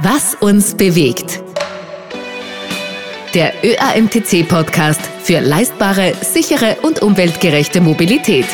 Was uns bewegt. Der ÖAMTC-Podcast für leistbare, sichere und umweltgerechte Mobilität.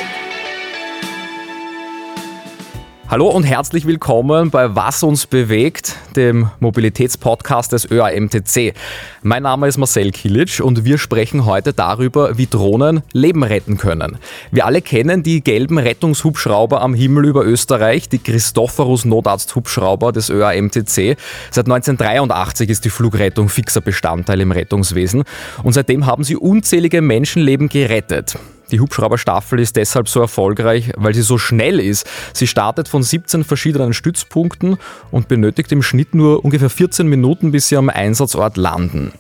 Hallo und herzlich willkommen bei Was uns bewegt, dem Mobilitätspodcast des ÖAMTC. Mein Name ist Marcel Kilic und wir sprechen heute darüber, wie Drohnen Leben retten können. Wir alle kennen die gelben Rettungshubschrauber am Himmel über Österreich, die Christophorus Notarzthubschrauber des ÖAMTC. Seit 1983 ist die Flugrettung fixer Bestandteil im Rettungswesen und seitdem haben sie unzählige Menschenleben gerettet. Die Hubschrauberstaffel ist deshalb so erfolgreich, weil sie so schnell ist. Sie startet von 17 verschiedenen Stützpunkten und benötigt im Schnitt nur ungefähr 14 Minuten, bis sie am Einsatzort landen.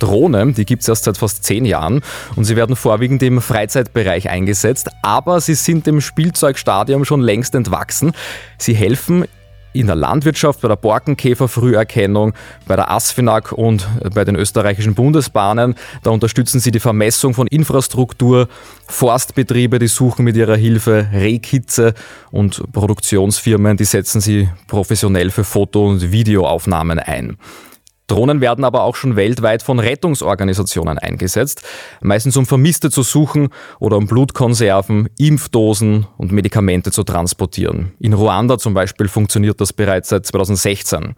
Drohnen, die gibt es erst seit fast zehn Jahren und sie werden vorwiegend im Freizeitbereich eingesetzt, aber sie sind dem Spielzeugstadium schon längst entwachsen. Sie helfen in der Landwirtschaft, bei der Borkenkäferfrüherkennung, bei der ASFINAG und bei den österreichischen Bundesbahnen. Da unterstützen sie die Vermessung von Infrastruktur, Forstbetriebe, die suchen mit ihrer Hilfe Rehkitze und Produktionsfirmen, die setzen sie professionell für Foto- und Videoaufnahmen ein. Drohnen werden aber auch schon weltweit von Rettungsorganisationen eingesetzt, meistens um Vermisste zu suchen oder um Blutkonserven, Impfdosen und Medikamente zu transportieren. In Ruanda zum Beispiel funktioniert das bereits seit 2016.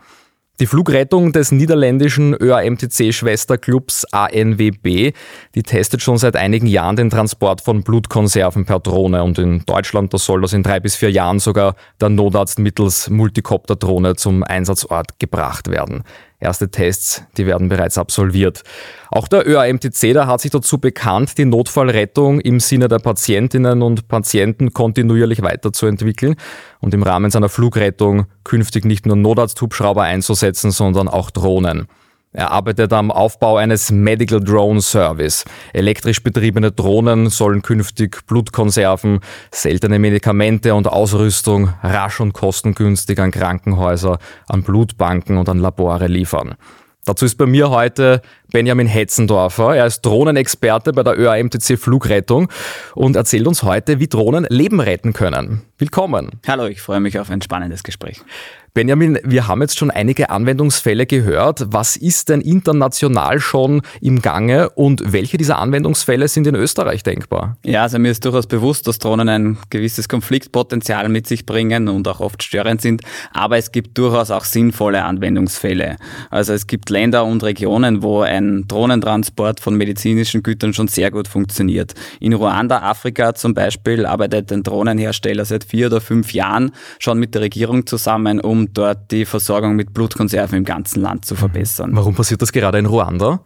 Die Flugrettung des niederländischen ÖAMTC-Schwesterclubs ANWB, die testet schon seit einigen Jahren den Transport von Blutkonserven per Drohne und in Deutschland, da soll das in drei bis vier Jahren sogar der Notarzt mittels Multikopterdrohne zum Einsatzort gebracht werden. Erste Tests, die werden bereits absolviert. Auch der ÖAMTC, da hat sich dazu bekannt, die Notfallrettung im Sinne der Patientinnen und Patienten kontinuierlich weiterzuentwickeln und im Rahmen seiner Flugrettung künftig nicht nur Notarzthubschrauber einzusetzen, sondern auch Drohnen. Er arbeitet am Aufbau eines Medical Drone Service. Elektrisch betriebene Drohnen sollen künftig Blutkonserven, seltene Medikamente und Ausrüstung rasch und kostengünstig an Krankenhäuser, an Blutbanken und an Labore liefern. Dazu ist bei mir heute Benjamin Hetzendorfer. Er ist Drohnenexperte bei der ÖAMTC Flugrettung und erzählt uns heute, wie Drohnen Leben retten können. Willkommen. Hallo, ich freue mich auf ein spannendes Gespräch. Benjamin, wir haben jetzt schon einige Anwendungsfälle gehört. Was ist denn international schon im Gange und welche dieser Anwendungsfälle sind in Österreich denkbar? Ja, also mir ist durchaus bewusst, dass Drohnen ein gewisses Konfliktpotenzial mit sich bringen und auch oft störend sind, aber es gibt durchaus auch sinnvolle Anwendungsfälle. Also es gibt Länder und Regionen, wo ein Drohnentransport von medizinischen Gütern schon sehr gut funktioniert. In Ruanda, Afrika zum Beispiel, arbeitet ein Drohnenhersteller seit vier oder fünf Jahren schon mit der Regierung zusammen, um dort die Versorgung mit Blutkonserven im ganzen Land zu verbessern. Warum passiert das gerade in Ruanda?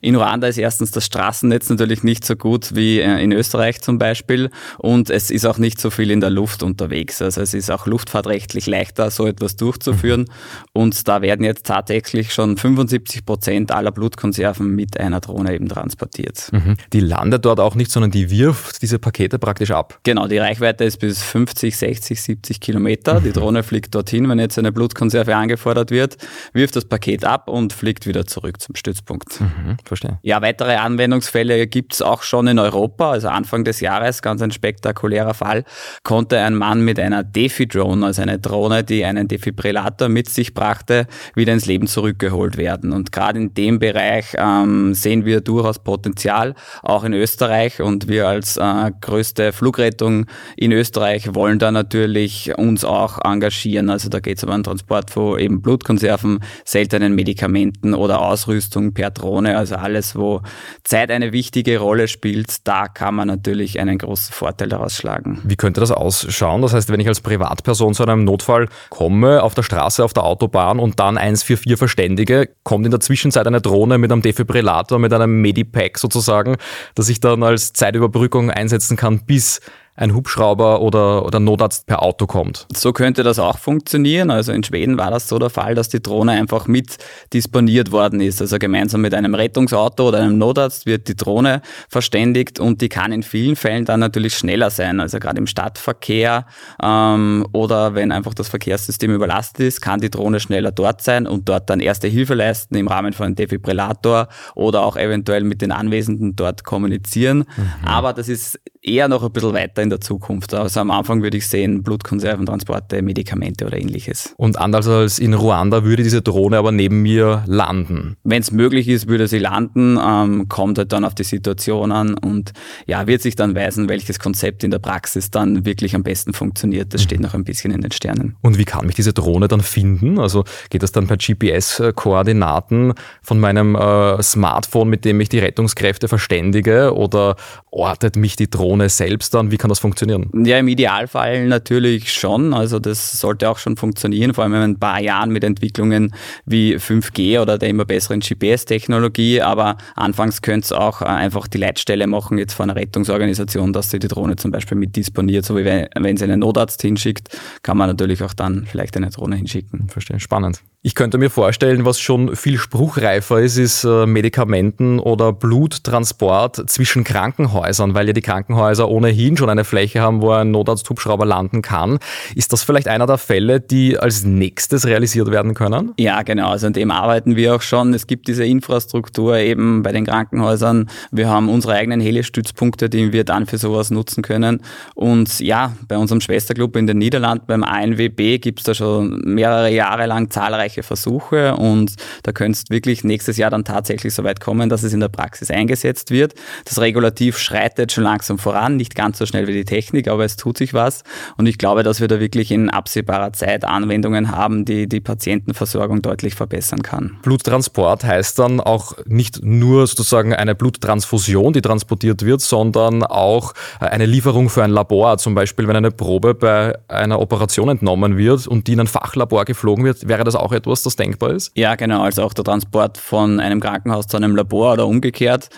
In Ruanda ist erstens das Straßennetz natürlich nicht so gut wie äh, in Österreich zum Beispiel und es ist auch nicht so viel in der Luft unterwegs. Also es ist auch luftfahrtrechtlich leichter, so etwas durchzuführen und da werden jetzt tatsächlich schon 75 Prozent aller Blutkonserven mit einer Drohne eben transportiert. Mhm. Die landet dort auch nicht, sondern die wirft diese Pakete praktisch ab. Genau, die Reichweite ist bis 50, 60, 70 Kilometer. Die. Drohne fliegt dorthin, wenn jetzt eine Blutkonserve angefordert wird, wirft das Paket ab und fliegt wieder zurück zum Stützpunkt. Mhm. Mhm, verstehe. Ja, weitere Anwendungsfälle gibt es auch schon in Europa. Also Anfang des Jahres, ganz ein spektakulärer Fall, konnte ein Mann mit einer Defi-Drone, also eine Drohne, die einen Defibrillator mit sich brachte, wieder ins Leben zurückgeholt werden. Und gerade in dem Bereich ähm, sehen wir durchaus Potenzial, auch in Österreich. Und wir als äh, größte Flugrettung in Österreich wollen da natürlich uns auch engagieren. Also da geht es um einen Transport von eben Blutkonserven, seltenen Medikamenten oder Ausrüstung per Drohne also alles, wo Zeit eine wichtige Rolle spielt, da kann man natürlich einen großen Vorteil daraus schlagen. Wie könnte das ausschauen? Das heißt, wenn ich als Privatperson zu einem Notfall komme, auf der Straße, auf der Autobahn und dann 144 verständige, kommt in der Zwischenzeit eine Drohne mit einem Defibrillator, mit einem Medipack sozusagen, das ich dann als Zeitüberbrückung einsetzen kann, bis ein Hubschrauber oder, oder Notarzt per Auto kommt. So könnte das auch funktionieren. Also in Schweden war das so der Fall, dass die Drohne einfach mit disponiert worden ist. Also gemeinsam mit einem Rettungsauto oder einem Notarzt wird die Drohne verständigt und die kann in vielen Fällen dann natürlich schneller sein. Also gerade im Stadtverkehr ähm, oder wenn einfach das Verkehrssystem überlastet ist, kann die Drohne schneller dort sein und dort dann erste Hilfe leisten im Rahmen von einem Defibrillator oder auch eventuell mit den Anwesenden dort kommunizieren. Mhm. Aber das ist eher noch ein bisschen weiter in der Zukunft. Also am Anfang würde ich sehen, Blutkonserventransporte, Medikamente oder ähnliches. Und anders als in Ruanda würde diese Drohne aber neben mir landen. Wenn es möglich ist, würde sie landen, ähm, kommt halt dann auf die Situation an und ja, wird sich dann weisen, welches Konzept in der Praxis dann wirklich am besten funktioniert. Das steht noch ein bisschen in den Sternen. Und wie kann mich diese Drohne dann finden? Also geht das dann per GPS-Koordinaten von meinem äh, Smartphone, mit dem ich die Rettungskräfte verständige oder ortet mich die Drohne Drohne selbst dann? Wie kann das funktionieren? Ja, im Idealfall natürlich schon. Also das sollte auch schon funktionieren, vor allem in ein paar Jahren mit Entwicklungen wie 5G oder der immer besseren GPS-Technologie. Aber anfangs könnte es auch äh, einfach die Leitstelle machen, jetzt von einer Rettungsorganisation, dass sie die Drohne zum Beispiel mit disponiert. So wie wenn, sie einen Notarzt hinschickt, kann man natürlich auch dann vielleicht eine Drohne hinschicken. Verstehe, spannend. Ich könnte mir vorstellen, was schon viel spruchreifer ist, ist äh, Medikamenten oder Bluttransport zwischen Krankenhäusern, weil ja die Krankenhäuser ohnehin schon eine Fläche haben, wo ein Notarzthubschrauber landen kann. Ist das vielleicht einer der Fälle, die als nächstes realisiert werden können? Ja, genau. Also an dem arbeiten wir auch schon. Es gibt diese Infrastruktur eben bei den Krankenhäusern. Wir haben unsere eigenen Helistützpunkte, die wir dann für sowas nutzen können. Und ja, bei unserem Schwesterclub in den Niederlanden, beim ANWB, gibt es da schon mehrere Jahre lang zahlreiche zahlreiche Versuche und da könnte es wirklich nächstes Jahr dann tatsächlich so weit kommen, dass es in der Praxis eingesetzt wird. Das Regulativ schreitet schon langsam voran, nicht ganz so schnell wie die Technik, aber es tut sich was und ich glaube, dass wir da wirklich in absehbarer Zeit Anwendungen haben, die die Patientenversorgung deutlich verbessern kann. Bluttransport heißt dann auch nicht nur sozusagen eine Bluttransfusion, die transportiert wird, sondern auch eine Lieferung für ein Labor. Zum Beispiel, wenn eine Probe bei einer Operation entnommen wird und die in ein Fachlabor geflogen wird, wäre das auch etwas, das denkbar ist? Ja, genau. Also auch der Transport von einem Krankenhaus zu einem Labor oder umgekehrt.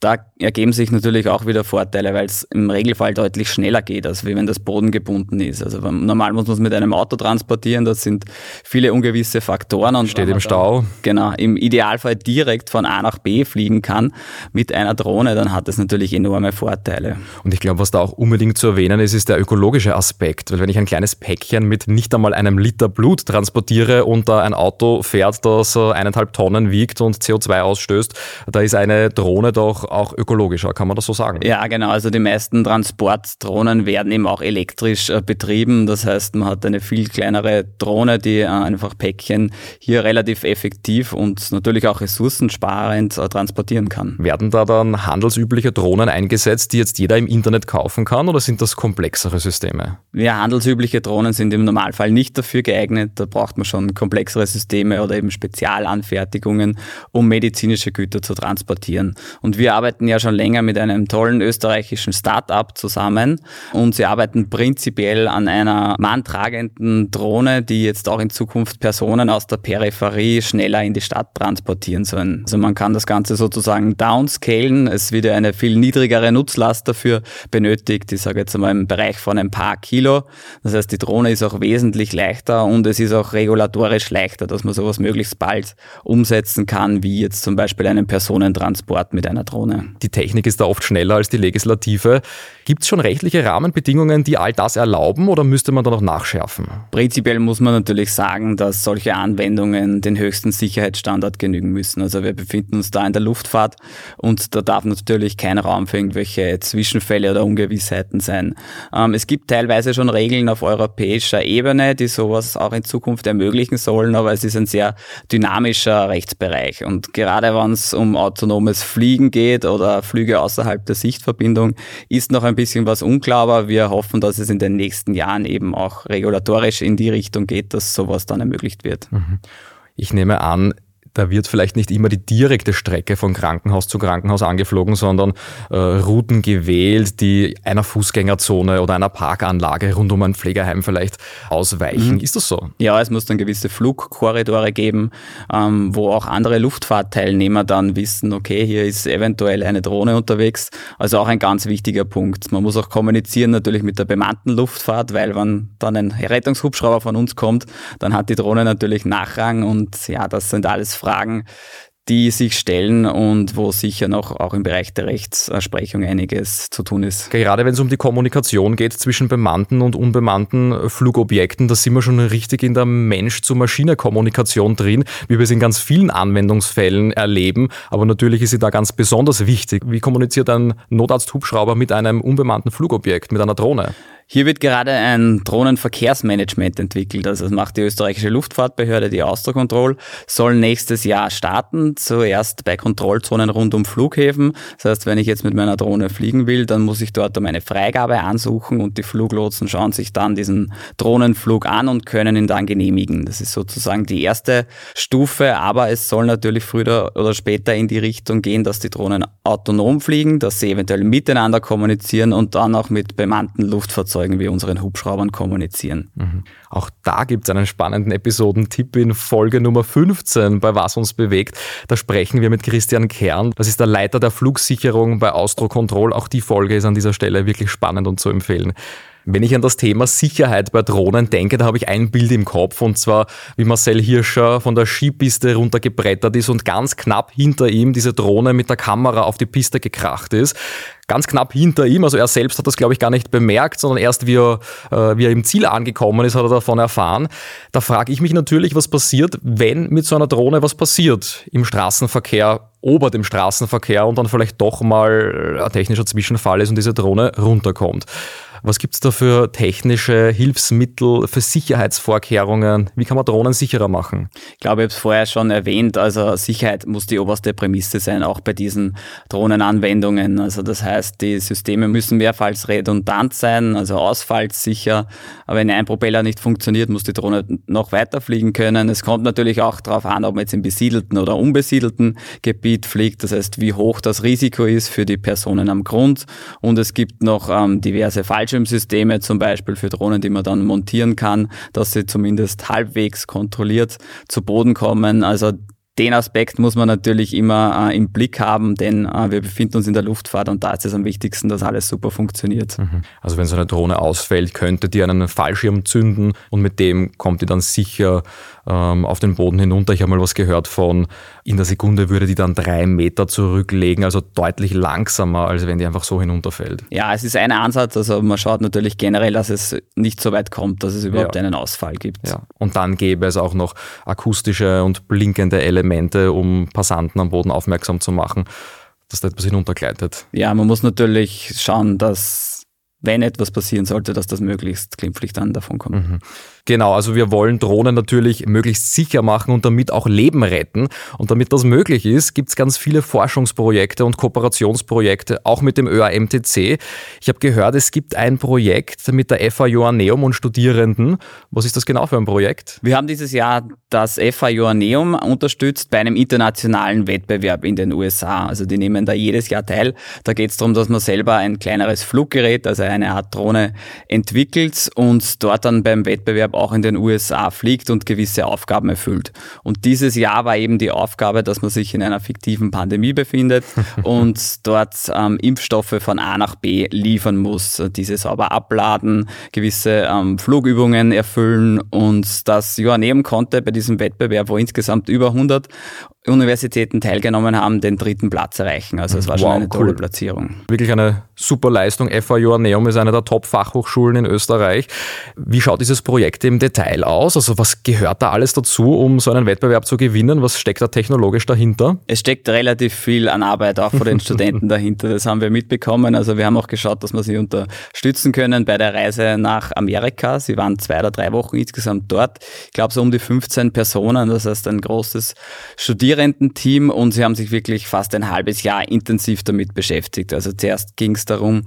Da ergeben sich natürlich auch wieder Vorteile, weil es im Regelfall deutlich schneller geht, als wenn das Boden gebunden ist. Also normal muss man es mit einem Auto transportieren, das sind viele ungewisse Faktoren. Und Steht im Stau. Dann, genau, im Idealfall direkt von A nach B fliegen kann mit einer Drohne, dann hat das natürlich enorme Vorteile. Und ich glaube, was da auch unbedingt zu erwähnen ist, ist der ökologische Aspekt. Weil wenn ich ein kleines Päckchen mit nicht einmal einem Liter Blut transportiere und da ein Auto fährt, das eineinhalb Tonnen wiegt und CO2 ausstößt, da ist eine Drohne doch auch ökologischer, kann man das so sagen? Ja, genau. Also die meisten Transportdrohnen werden eben auch elektrisch äh, betrieben. Das heißt, man hat eine viel kleinere Drohne, die äh, einfach Päckchen hier relativ effektiv und natürlich auch ressourcensparend äh, transportieren kann. Werden da dann handelsübliche Drohnen eingesetzt, die jetzt jeder im Internet kaufen kann oder sind das komplexere Systeme? Ja, handelsübliche Drohnen sind im Normalfall nicht dafür geeignet. Da braucht man schon komplexere Systeme oder eben Spezialanfertigungen, um medizinische Güter zu transportieren. Und wir arbeiten ja schon länger mit einem tollen österreichischen Start-up zusammen und sie arbeiten prinzipiell an einer manntragenden Drohne, die jetzt auch in Zukunft Personen aus der Peripherie schneller in die Stadt transportieren sollen. Also man kann das Ganze sozusagen downscalen. Es wird ja eine viel niedrigere Nutzlast dafür benötigt. Ich sage jetzt einmal im Bereich von ein paar Kilo. Das heißt, die Drohne ist auch wesentlich leichter und es ist auch regulatorisch leichter, dass man sowas möglichst bald umsetzen kann, wie jetzt zum Beispiel einen Personentransport mit einer Drohne. Zone. Die Technik ist da oft schneller als die Legislative. Gibt es schon rechtliche Rahmenbedingungen, die all das erlauben oder müsste man da noch nachschärfen? Prinzipiell muss man natürlich sagen, dass solche Anwendungen den höchsten Sicherheitsstandard genügen müssen. Also wir befinden uns da in der Luftfahrt und da darf natürlich kein Raum für irgendwelche Zwischenfälle oder Ungewissheiten sein. Ähm, es gibt teilweise schon Regeln auf europäischer Ebene, die sowas auch in Zukunft ermöglichen sollen, aber es ist ein sehr dynamischer Rechtsbereich. Und gerade wenn es um autonomes Fliegen geht, geht oder Flüge außerhalb der Sichtverbindung, ist noch ein bisschen was unklar, aber wir hoffen, dass es in den nächsten Jahren eben auch regulatorisch in die Richtung geht, dass sowas dann ermöglicht wird. Mhm. Ich nehme an, da wird vielleicht nicht immer die direkte Strecke von Krankenhaus zu Krankenhaus angeflogen, sondern äh, Routen gewählt, die einer Fußgängerzone oder einer Parkanlage rund um ein Pflegeheim vielleicht ausweichen. Mhm. Ist das so? Ja, es muss dann gewisse Flugkorridore geben, ähm, wo auch andere Luftfahrtteilnehmer dann wissen, okay, hier ist eventuell eine Drohne unterwegs. Also auch ein ganz wichtiger Punkt. Man muss auch kommunizieren natürlich mit der bemannten Luftfahrt, weil wenn dann ein Rettungshubschrauber von uns kommt, dann hat die Drohne natürlich Nachrang und ja, das sind alles Fragen, Fragen, die sich stellen und wo sicher noch auch im Bereich der Rechtsprechung einiges zu tun ist. Gerade wenn es um die Kommunikation geht zwischen bemannten und unbemannten Flugobjekten, da sind wir schon richtig in der Mensch-zu-Maschine-Kommunikation drin, wie wir es in ganz vielen Anwendungsfällen erleben. Aber natürlich ist sie da ganz besonders wichtig. Wie kommuniziert ein Notarzt-Hubschrauber mit einem unbemannten Flugobjekt, mit einer Drohne? Hier wird gerade ein Drohnenverkehrsmanagement entwickelt. Also das macht die österreichische Luftfahrtbehörde, die Austrocontrol, soll nächstes Jahr starten. Zuerst bei Kontrollzonen rund um Flughäfen. Das heißt, wenn ich jetzt mit meiner Drohne fliegen will, dann muss ich dort um eine Freigabe ansuchen und die Fluglotsen schauen sich dann diesen Drohnenflug an und können ihn dann genehmigen. Das ist sozusagen die erste Stufe, aber es soll natürlich früher oder später in die Richtung gehen, dass die Drohnen autonom fliegen, dass sie eventuell miteinander kommunizieren und dann auch mit bemannten Luftfahrzeugen Fahrzeugen wie unseren Hubschraubern kommunizieren. Mhm. Auch da gibt es einen spannenden Episodentipp in Folge Nummer 15 bei Was uns bewegt. Da sprechen wir mit Christian Kern. Das ist der Leiter der Flugsicherung bei Austro Control. Auch die Folge ist an dieser Stelle wirklich spannend und zu empfehlen. Wenn ich an das Thema Sicherheit bei Drohnen denke, da habe ich ein Bild im Kopf und zwar, wie Marcel Hirscher von der Skipiste runtergebrettert ist und ganz knapp hinter ihm diese Drohne mit der Kamera auf die Piste gekracht ist ganz knapp hinter ihm. Also er selbst hat das, glaube ich, gar nicht bemerkt, sondern erst wie er, äh, wie er im Ziel angekommen ist, hat er davon erfahren. Da frage ich mich natürlich, was passiert, wenn mit so einer Drohne was passiert im Straßenverkehr, ober dem Straßenverkehr und dann vielleicht doch mal ein technischer Zwischenfall ist und diese Drohne runterkommt. Was gibt es da für technische Hilfsmittel, für Sicherheitsvorkehrungen? Wie kann man Drohnen sicherer machen? Ich glaube, ich habe es vorher schon erwähnt. Also Sicherheit muss die oberste Prämisse sein, auch bei diesen Drohnenanwendungen. Also das heißt, die Systeme müssen mehrfach redundant sein, also ausfallsicher. Aber wenn ein Propeller nicht funktioniert, muss die Drohne noch weiter fliegen können. Es kommt natürlich auch darauf an, ob man jetzt im besiedelten oder unbesiedelten Gebiet fliegt. Das heißt, wie hoch das Risiko ist für die Personen am Grund. Und es gibt noch ähm, diverse Fallschirme Fallschirmsysteme zum Beispiel für Drohnen, die man dann montieren kann, dass sie zumindest halbwegs kontrolliert zu Boden kommen. Also den Aspekt muss man natürlich immer äh, im Blick haben, denn äh, wir befinden uns in der Luftfahrt und da ist es am wichtigsten, dass alles super funktioniert. Mhm. Also wenn so eine Drohne ausfällt, könnte die einen Fallschirm zünden und mit dem kommt die dann sicher ähm, auf den Boden hinunter. Ich habe mal was gehört von, in der Sekunde würde die dann drei Meter zurücklegen, also deutlich langsamer, als wenn die einfach so hinunterfällt. Ja, es ist ein Ansatz, also man schaut natürlich generell, dass es nicht so weit kommt, dass es überhaupt ja. einen Ausfall gibt. Ja. Und dann gäbe es auch noch akustische und blinkende Elemente, um Passanten am Boden aufmerksam zu machen, dass da etwas hinuntergleitet. Ja, man muss natürlich schauen, dass wenn etwas passieren sollte, dass das möglichst glimpflich dann davon kommt. Mhm. Genau, also wir wollen Drohnen natürlich möglichst sicher machen und damit auch Leben retten. Und damit das möglich ist, gibt es ganz viele Forschungsprojekte und Kooperationsprojekte, auch mit dem ÖAMTC. Ich habe gehört, es gibt ein Projekt mit der FA Joanneum und Studierenden. Was ist das genau für ein Projekt? Wir haben dieses Jahr das FA Joanneum unterstützt bei einem internationalen Wettbewerb in den USA. Also die nehmen da jedes Jahr teil. Da geht es darum, dass man selber ein kleineres Fluggerät, also eine Art Drohne entwickelt und dort dann beim Wettbewerb auch in den USA fliegt und gewisse Aufgaben erfüllt. Und dieses Jahr war eben die Aufgabe, dass man sich in einer fiktiven Pandemie befindet und dort ähm, Impfstoffe von A nach B liefern muss, diese sauber abladen, gewisse ähm, Flugübungen erfüllen und das Joanneum konnte bei diesem Wettbewerb, wo insgesamt über 100 Universitäten teilgenommen haben, den dritten Platz erreichen. Also es war wow, schon eine tolle cool. Platzierung. Wirklich eine super Leistung. FA Joanneum ist eine der Top-Fachhochschulen in Österreich. Wie schaut dieses Projekt im Detail aus? Also was gehört da alles dazu, um so einen Wettbewerb zu gewinnen? Was steckt da technologisch dahinter? Es steckt relativ viel an Arbeit auch von den Studenten dahinter. Das haben wir mitbekommen. Also wir haben auch geschaut, dass wir sie unterstützen können bei der Reise nach Amerika. Sie waren zwei oder drei Wochen insgesamt dort. Ich glaube so um die 15 Personen. Das heißt ein großes Studierendenteam und sie haben sich wirklich fast ein halbes Jahr intensiv damit beschäftigt. Also zuerst ging es darum,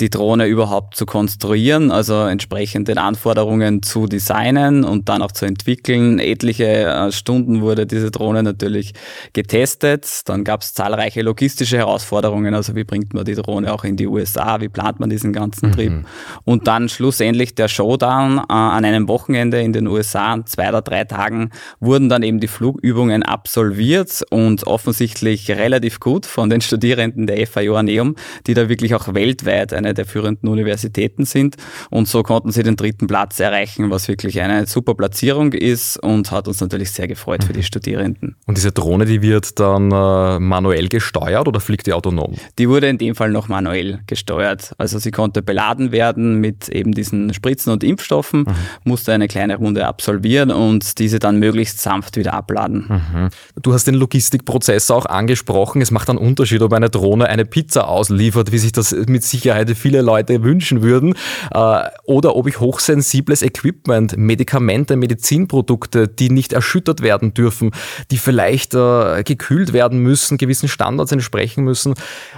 die Drohne überhaupt zu konstruieren, also entsprechend den Anforderungen zu designen und dann auch zu entwickeln. Etliche äh, Stunden wurde diese Drohne natürlich getestet. Dann gab es zahlreiche logistische Herausforderungen, also wie bringt man die Drohne auch in die USA, wie plant man diesen ganzen Trip. Mhm. Und dann schlussendlich der Showdown äh, an einem Wochenende in den USA, zwei oder drei Tagen, wurden dann eben die Flugübungen absolviert funktioniert und offensichtlich relativ gut von den Studierenden der FA Joanneum, die da wirklich auch weltweit eine der führenden Universitäten sind. Und so konnten sie den dritten Platz erreichen, was wirklich eine super Platzierung ist und hat uns natürlich sehr gefreut für die mhm. Studierenden. Und diese Drohne, die wird dann äh, manuell gesteuert oder fliegt die autonom? Die wurde in dem Fall noch manuell gesteuert. Also sie konnte beladen werden mit eben diesen Spritzen und Impfstoffen, mhm. musste eine kleine Runde absolvieren und diese dann möglichst sanft wieder abladen. Mhm. Du hast den Logistikprozess auch angesprochen. Es macht einen Unterschied, ob eine Drohne eine Pizza ausliefert, wie sich das mit Sicherheit viele Leute wünschen würden, äh, oder ob ich hochsensibles Equipment, Medikamente, Medizinprodukte, die nicht erschüttert werden dürfen, die vielleicht äh, gekühlt werden müssen, gewissen Standards entsprechen müssen.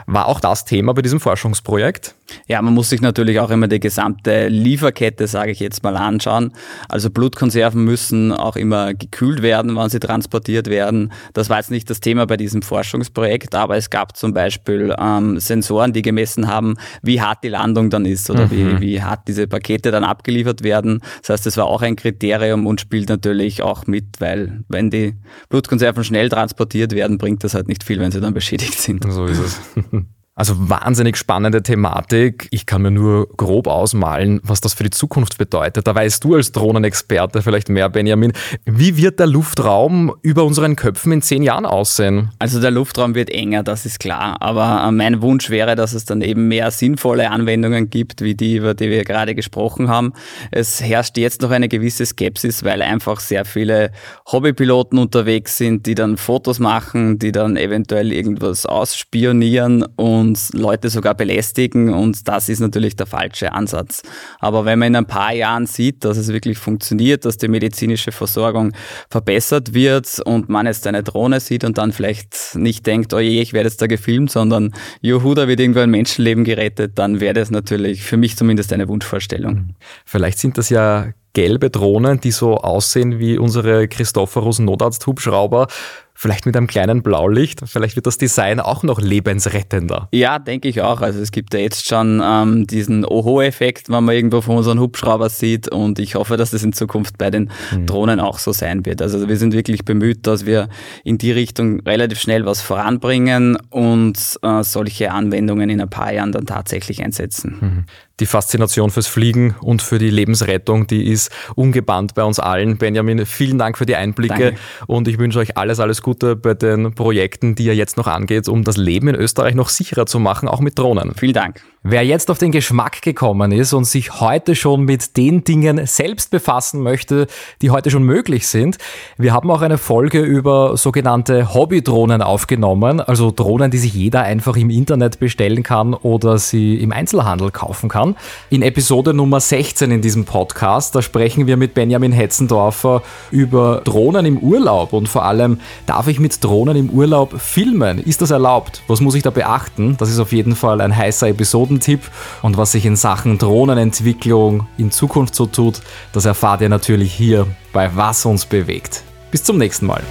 War auch das Thema bei diesem Forschungsprojekt? Ja, man muss sich natürlich auch immer die gesamte Lieferkette, sage ich jetzt mal, anschauen. Also Blutkonserven müssen auch immer gekühlt werden, wann sie transportiert werden. Das war jetzt nicht das Thema bei diesem Forschungsprojekt, aber es gab zum Beispiel ähm, Sensoren, die gemessen haben, wie hart die Landung dann ist oder mhm. wie, wie hart diese Pakete dann abgeliefert werden. Das heißt, das war auch ein Kriterium und spielt natürlich auch mit, weil wenn die Blutkonserven schnell transportiert werden, bringt das halt nicht viel, wenn sie dann beschädigt sind. So ist es. Also wahnsinnig spannende Thematik. Ich kann mir nur grob ausmalen, was das für die Zukunft bedeutet. Da weißt du als Drohnenexperte vielleicht mehr, Benjamin. Wie wird der Luftraum über unseren Köpfen in zehn Jahren aussehen? Also der Luftraum wird enger, das ist klar. Aber äh, mein Wunsch wäre, dass es dann eben mehr sinnvolle Anwendungen gibt, wie die, über die wir gerade gesprochen haben. Es herrscht jetzt noch eine gewisse Skepsis, weil einfach sehr viele Hobbypiloten unterwegs sind, die dann Fotos machen, die dann eventuell irgendwas ausspionieren und und Leute sogar belästigen und das ist natürlich der falsche Ansatz. Aber wenn man in ein paar Jahren sieht, dass es wirklich funktioniert, dass die medizinische Versorgung verbessert wird und man jetzt eine Drohne sieht und dann vielleicht nicht denkt, oh je, ich werde jetzt da gefilmt, sondern juhu, da wird irgendwo ein Menschenleben gerettet, dann wäre das natürlich für mich zumindest eine Wunschvorstellung. Vielleicht sind das ja gelbe Drohnen, die so aussehen wie unsere Christophorus Notarzt-Hubschrauber vielleicht mit einem kleinen Blaulicht. Vielleicht wird das Design auch noch lebensrettender. Ja, denke ich auch. Also es gibt ja jetzt schon ähm, diesen Oho-Effekt, wenn man irgendwo von unseren Hubschrauber sieht und ich hoffe, dass das in Zukunft bei den mhm. Drohnen auch so sein wird. Also wir sind wirklich bemüht, dass wir in die Richtung relativ schnell was voranbringen und äh, solche Anwendungen in ein paar Jahren dann tatsächlich einsetzen. Mhm die Faszination fürs Fliegen und für die Lebensrettung, die ist ungebannt bei uns allen. Benjamin, vielen Dank für die Einblicke Danke. und ich wünsche euch alles, alles Gute bei den Projekten, die ihr jetzt noch angeht, um das Leben in Österreich noch sicherer zu machen, auch mit Drohnen. Vielen Dank. Wer jetzt auf den Geschmack gekommen ist und sich heute schon mit den Dingen selbst befassen möchte, die heute schon möglich sind, wir haben auch eine Folge über sogenannte Hobbydrohnen aufgenommen, also Drohnen, die sich jeder einfach im Internet bestellen kann oder sie im Einzelhandel kaufen kann. In Episode Nummer 16 in diesem Podcast, da sprechen wir mit Benjamin Hetzendorfer über Drohnen im Urlaub und vor allem, darf ich mit Drohnen im Urlaub filmen? Ist das erlaubt? Was muss ich da beachten? Das ist auf jeden Fall ein heißer Episode Methodentipp und was sich in Sachen Drohnenentwicklung in Zukunft so tut, das erfahrt ihr natürlich hier bei Was uns bewegt. Bis zum nächsten Mal.